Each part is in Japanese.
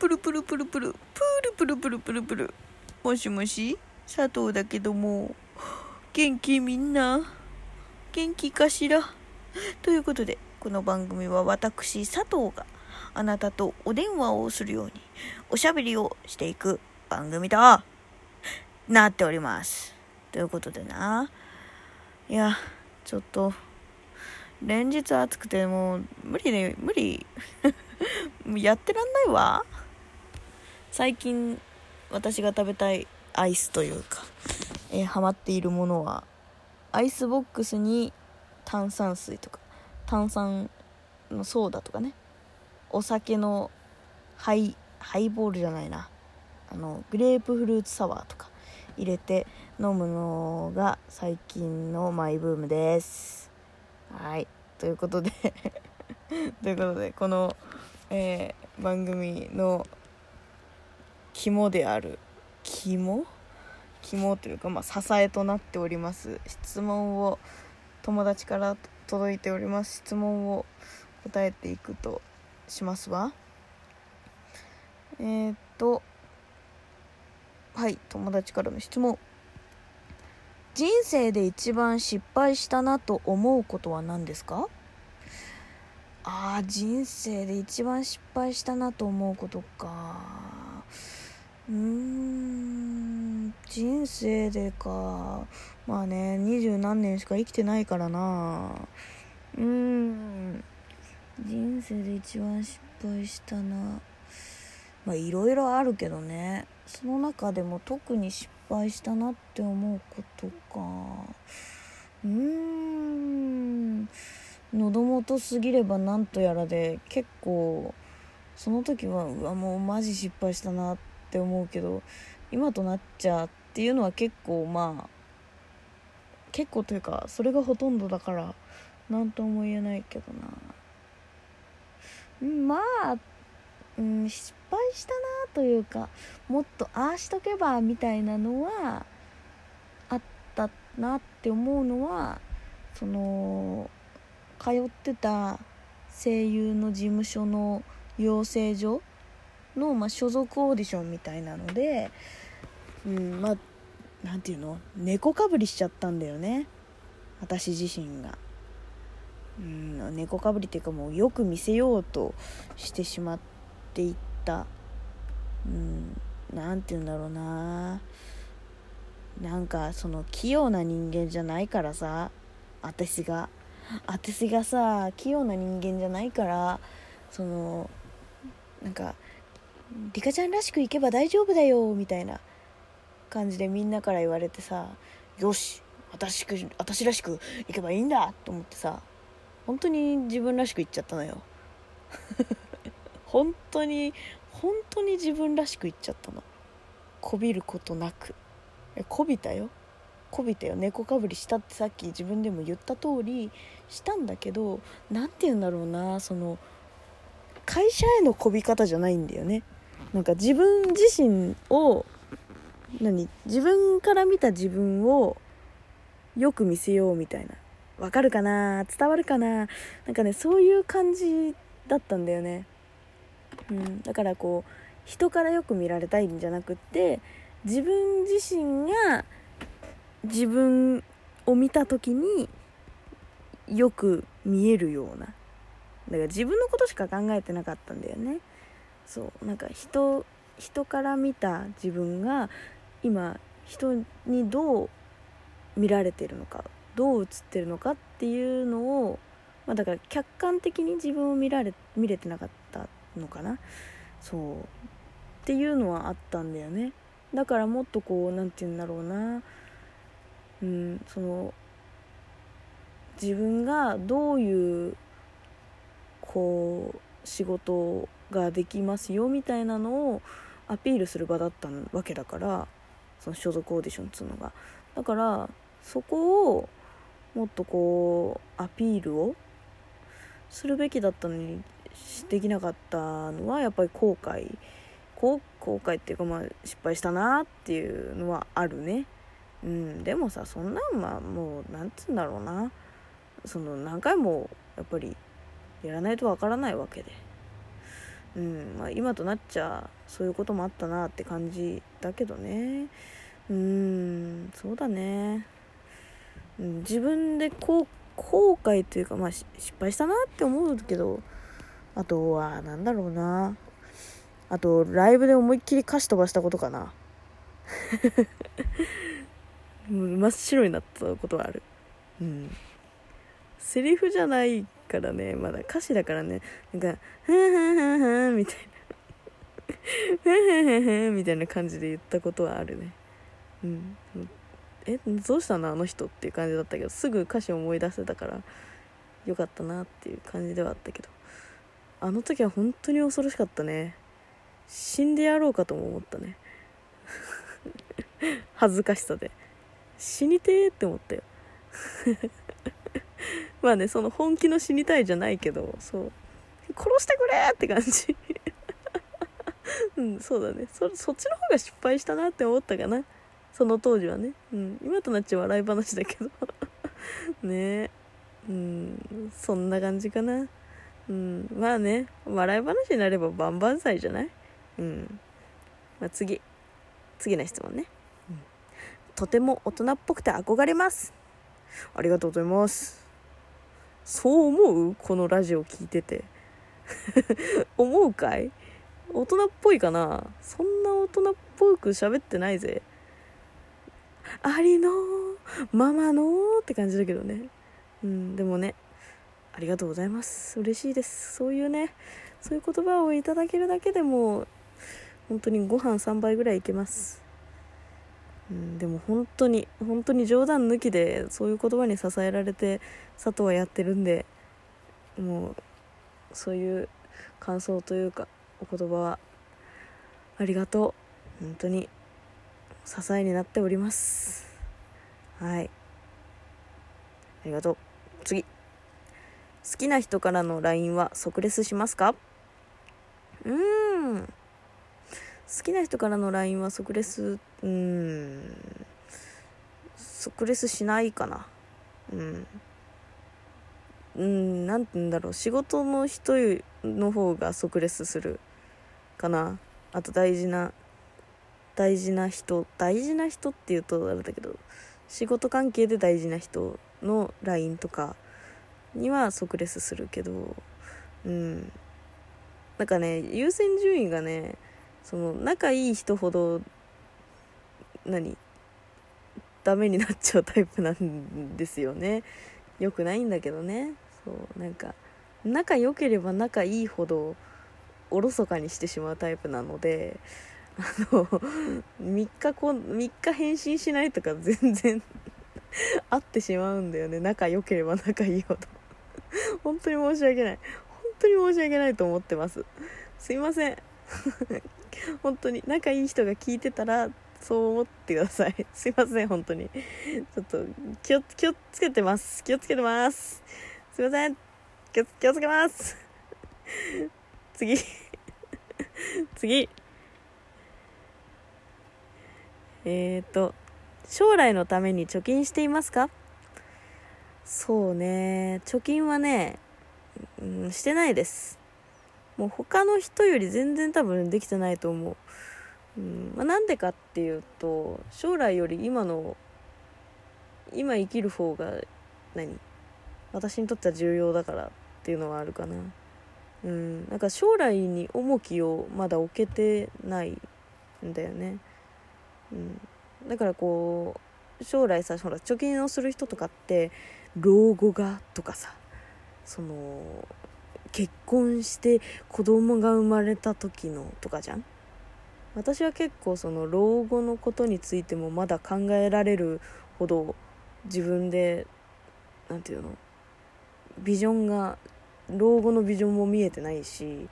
プルプルプルプル、プルプルプルプルプル。もしもし、佐藤だけども、元気みんな。元気かしら。ということで、この番組は私、佐藤があなたとお電話をするように、おしゃべりをしていく番組となっております。ということでな、いや、ちょっと、連日暑くてもう無理ね無理。やってらんないわ。最近私が食べたいアイスというか、えー、ハマっているものはアイスボックスに炭酸水とか炭酸のソーダとかね。お酒のハイハイボールじゃないな。あのグレープフルーツサワーとか入れて飲むのが最近のマイブームです。はい。ということで ということでこの、えー、番組の肝である。肝？肝というか、まあ、支えとなっております。質問を友達から届いております。質問を答えていくとしますわ。えー、っとはい友達からの質問。人生で一番失敗したなと思うことは何ですか？ああ人生で一番失敗したなと思うことか。うーん人生でか。まあね二十何年しか生きてないからな。うーん人生で一番失敗したな。まあいろいろあるけどね。その中でも特に失敗したなって思うことか。うーん喉元すぎればなんとやらで結構その時はうわもうマジ失敗したなってって思うけど今となっちゃうっていうのは結構まあ結構というかそれがほとんどだから何とも言えないけどな。まあうん、失敗したなというかもっとああしとけばみたいなのはあったなって思うのはその通ってた声優の事務所の養成所の、まあ、所属オーディションみたいなので、うん、まあ何て言うの？猫かぶりしちゃったんだよね。私自身が。うん、猫かぶりっていうかもうよく見せようとしてしまっていった。うん何て言うんだろうな。なんかその器用な人間じゃないからさ私が。私がさ器用な人間じゃないからそのなんか「リカちゃんらしくいけば大丈夫だよ」みたいな感じでみんなから言われてさ「よし私私らしくいけばいいんだ」と思ってさ本当に自分らしくいっちゃったのよ。本当に本当に自分らしくいっちゃったの。こびることなく。こびたよ。こびたよ。猫かぶりしたってさっき自分でも言った通りしたんだけど何て言うんだろうなその会社へのこび方じゃないんだよね。なんか自分自身を何自分から見た自分をよく見せようみたいな。わかるかな？伝わるかな？なんかねそういう感じだったんだよね。うん、だからこう人からよく見られたいんじゃなくって自分自身が自分を見た時によく見えるような。だから自分のことしか考えてなかったんだよね。そうなんか人人から見た自分が今人にどう見られてるのかどう映ってるのかっていうのを、まあ、だから客観的に自分を見られ見れてなかったのかな。そう。っていうのはあったんだよね。だからもっとこう何て言うんだろうな。うんその自分がどういうこう仕事ができますよみたいなのをアピールする場だったわけだからその所属オーディションっつうのが。だからそこをもっとこうアピールをするべきだったのにできなかったのはやっぱり後悔。後悔っていうかまあ失敗したなっていうのはあるね。うんでもさそんなんはもう何つうんだろうな。その何回もやっぱりやらないとわからないわけで。うんまあ、今となっちゃそういうこともあったなって感じだけどね。うんそうだね、自分でこう後悔というかまあ失敗したなって思うけどあとはなんだろうな。あとライブで思いっきり歌詞飛ばしたことかな。真っ白になったことはある。うん。セリフじゃないからねまだ歌詞だからねなんか「ふんふんふんふん」みたいな「ふんふんふんふん」みたいな感じで言ったことはあるね。うん。えどうしたのあの人っていう感じだったけどすぐ歌詞思い出せたからよかったなっていう感じではあったけど。あの時は本当に恐ろしかったね。死んでやろうかとも思ったね。恥ずかしさで。死にてーって思ったよ。まあねその本気の死にたいじゃないけどそう。殺してくれって感じ。うんそうだね。そそっちの方が失敗したなって思ったかな。その当時はね、うん、今となっちゃ笑い話だけど。ね。うん。そんな感じかな。うん。まあね。笑い話になれば万々歳じゃない？うん。まあ次。次の質問ね、うん、とても大人っぽくて憧れます。ありがとうございますそう思う？このラジオ聞いてて。思うかい？大人っぽいかな？そんな大人っぽく喋ってないぜ。ありのママのって感じだけどね。うんでもねありがとうございます。嬉しいです。そういうねそういう言葉をいただけるだけでも本当にご飯3杯ぐらいいけます。うん、でも本当に本当に冗談抜きでそういう言葉に支えられて佐藤はやってるんでもうそういう感想というかお言葉はありがとう。本当に支えになっております。はい。ありがとう。次。好きな人からの LINE は即レスしますか？うん。好きな人からの LINE は即レスうん。即レスしないかな。うん。うん何て言うんだろう。仕事の人の方が即レスするかな。あと大事な大事な人。大事な人っていうとあれだけど仕事関係で大事な人の LINE とかには即レスするけどうん。なんかね優先順位がねその仲いい人ほど何ダメになっちゃうタイプなんですよね。よくないんだけどね。そうなんか仲良ければ仲いいほどおろそかにしてしまうタイプなのであの3日こ3日返信しないとか 全然あってしまうんだよね。仲良ければ仲いいほど。本当に申し訳ない。本当に申し訳ないと思ってます。すいません。本当に仲いい人が聞いてたらそう思ってください。すいません本当に。ちょっと気を気をつけてます。気をつけてます。すいません。気を気をつけます。次。次。えっ、ー、と将来のために貯金していますか？そうね。貯金はね、うん、してないです。もう他の人より全然多分できてないと思う。うんまあ、なんでかっていうと将来より今の今生きる方が何？私にとっては重要だからっていうのはあるかな。うん、なんか将来に重きをまだ置けてないんだよね。うん、だからこう将来さほら貯金をする人とかって老後がとかさその結婚して子供が生まれた時のとかじゃん？私は結構その老後のことについてもまだ考えられるほど自分で何て言うの？ビジョンが老後のビジョンも見えてないし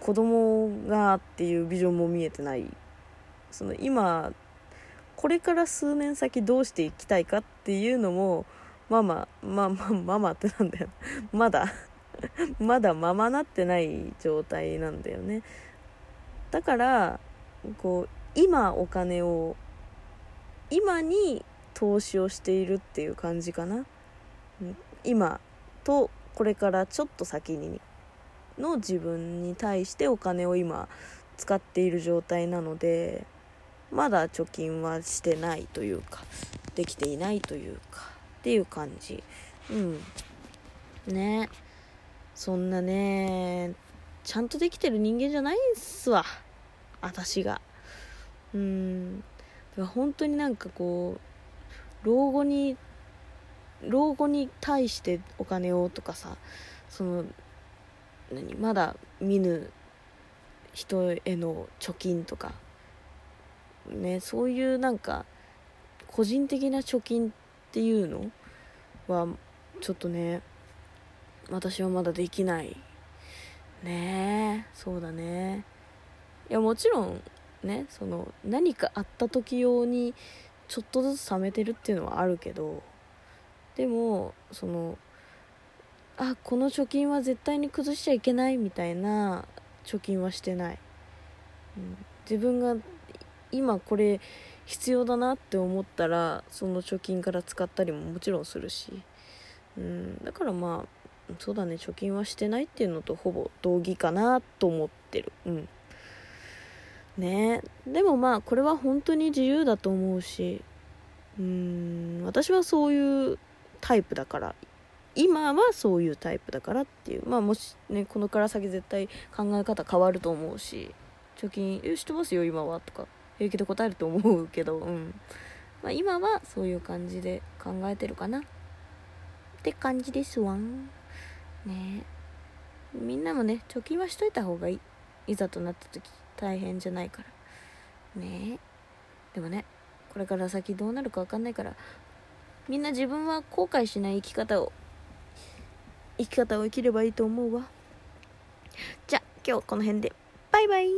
子供がっていうビジョンも見えてない。その今これから数年先どうしていきたいかっていうのもママママママってなんだよ。まだ まだままなってない状態なんだよね。だからこう今お金を今に投資をしているっていう感じかな。今とこれからちょっと先にの自分に対してお金を今使っている状態なのでまだ貯金はしてないというかできていないというかっていう感じ。うん。ね。そんなねちゃんとできてる人間じゃないんすわ。私が。うん。だから本当になんかこう老後に老後に対してお金をとかさその何まだ見ぬ人への貯金とかねそういうなんか個人的な貯金っていうのはちょっとね私はまだできない。ねえそうだね。いやもちろんねその何かあった時用にちょっとずつ貯めてるっていうのはあるけどでもそのあこの貯金は絶対に崩しちゃいけないみたいな貯金はしてない、うん、自分が今これ必要だなって思ったらその貯金から使ったりももちろんするし、うん、だからまあそうだね貯金はしてないっていうのとほぼ同義かなと思ってる。うん。ね。でもまあこれは本当に自由だと思うしうん私はそういうタイプだから今はそういうタイプだからっていう。まあもしねこのから先絶対考え方変わると思うし貯金「えしてますよ今は」とか平気で答えると思うけど、うん。まあ、今はそういう感じで考えてるかな。って感じですわん。ね。みんなもね貯金はしといた方がいい。いざとなった時大変じゃないから。ね。でもねこれから先どうなるか分かんないからみんな自分は後悔しない生き方を生き方を生きればいいと思うわ。じゃあ今日この辺で。バイバイ。